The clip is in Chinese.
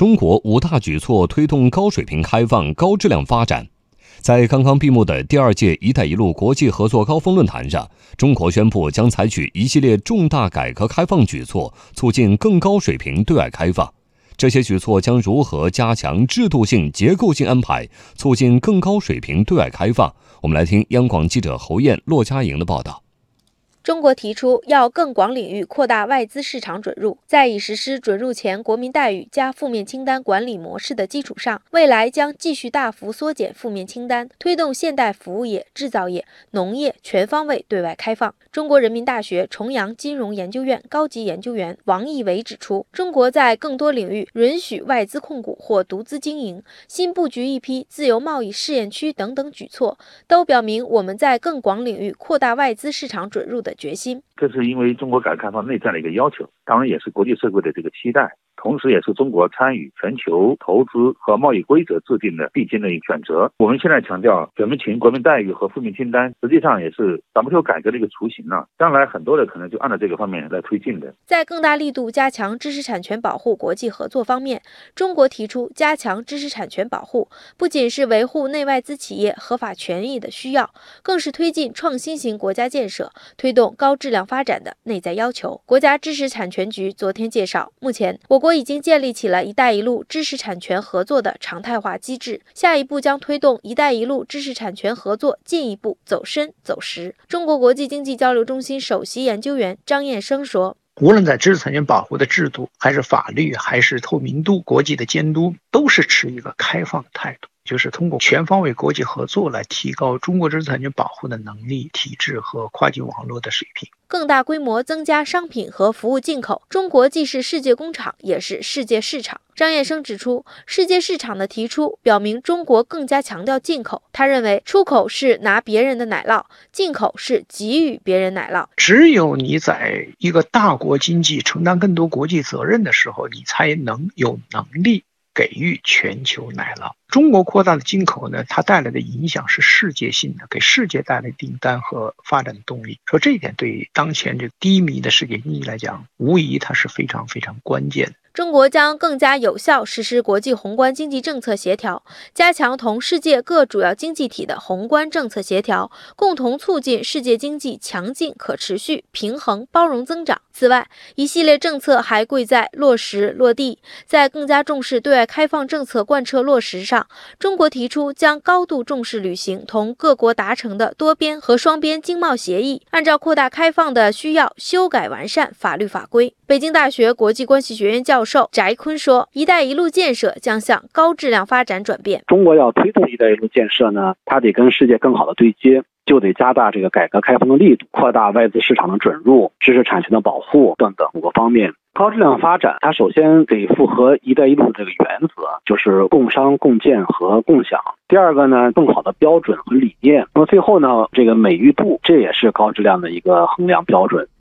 中国五大举措推动高水平开放、高质量发展。在刚刚闭幕的第二届“一带一路”国际合作高峰论坛上，中国宣布将采取一系列重大改革开放举措，促进更高水平对外开放。这些举措将如何加强制度性、结构性安排，促进更高水平对外开放？我们来听央广记者侯艳、骆佳莹的报道。中国提出要更广领域扩大外资市场准入，在已实施准入前国民待遇加负面清单管理模式的基础上，未来将继续大幅缩减负面清单，推动现代服务业、制造业、农业全方位对外开放。中国人民大学重阳金融研究院高级研究员王毅伟指出，中国在更多领域允许外资控股或独资经营，新布局一批自由贸易试验区等等举措，都表明我们在更广领域扩大外资市场准入的。决心，这是因为中国改革开放内在的一个要求，当然也是国际社会的这个期待。同时，也是中国参与全球投资和贸易规则制定的必经的一个选择。我们现在强调准入前国民待遇和负面清单，实际上也是 WTO 改革的一个雏形了。将来很多的可能就按照这个方面来推进的。在更大力度加强知识产权保护国际合作方面，中国提出加强知识产权保护，不仅是维护内外资企业合法权益的需要，更是推进创新型国家建设、推动高质量发展的内在要求。国家知识产权局昨天介绍，目前我国。我已经建立起了一带一路知识产权合作的常态化机制，下一步将推动一带一路知识产权合作进一步走深走实。中国国际经济交流中心首席研究员张燕生说：“无论在知识产权保护的制度，还是法律，还是透明度、国际的监督，都是持一个开放的态度。”就是通过全方位国际合作来提高中国知识产权保护的能力、体制和跨境网络的水平，更大规模增加商品和服务进口。中国既是世界工厂，也是世界市场。张燕生指出，世界市场的提出表明中国更加强调进口。他认为，出口是拿别人的奶酪，进口是给予别人奶酪。只有你在一个大国经济承担更多国际责任的时候，你才能有能力。给予全球奶酪，中国扩大的进口呢，它带来的影响是世界性的，给世界带来订单和发展的动力。说这一点，对当前这低迷的世界经济来讲，无疑它是非常非常关键的。中国将更加有效实施国际宏观经济政策协调，加强同世界各主要经济体的宏观政策协调，共同促进世界经济强劲、可持续、平衡、包容增长。此外，一系列政策还贵在落实落地。在更加重视对外开放政策贯彻落实上，中国提出将高度重视履行同各国达成的多边和双边经贸协议，按照扩大开放的需要修改完善法律法规。北京大学国际关系学院教授翟坤说：“一带一路建设将向高质量发展转变。中国要推动一带一路建设呢，它得跟世界更好的对接，就得加大这个改革开放的力度，扩大外资市场的准入、知识产权的保护等等五个方面。高质量发展，它首先得符合一带一路的这个原则，就是共商共建和共享。第二个呢，更好的标准和理念。那么最后呢，这个美誉度，这也是高质量的一个衡量标准。”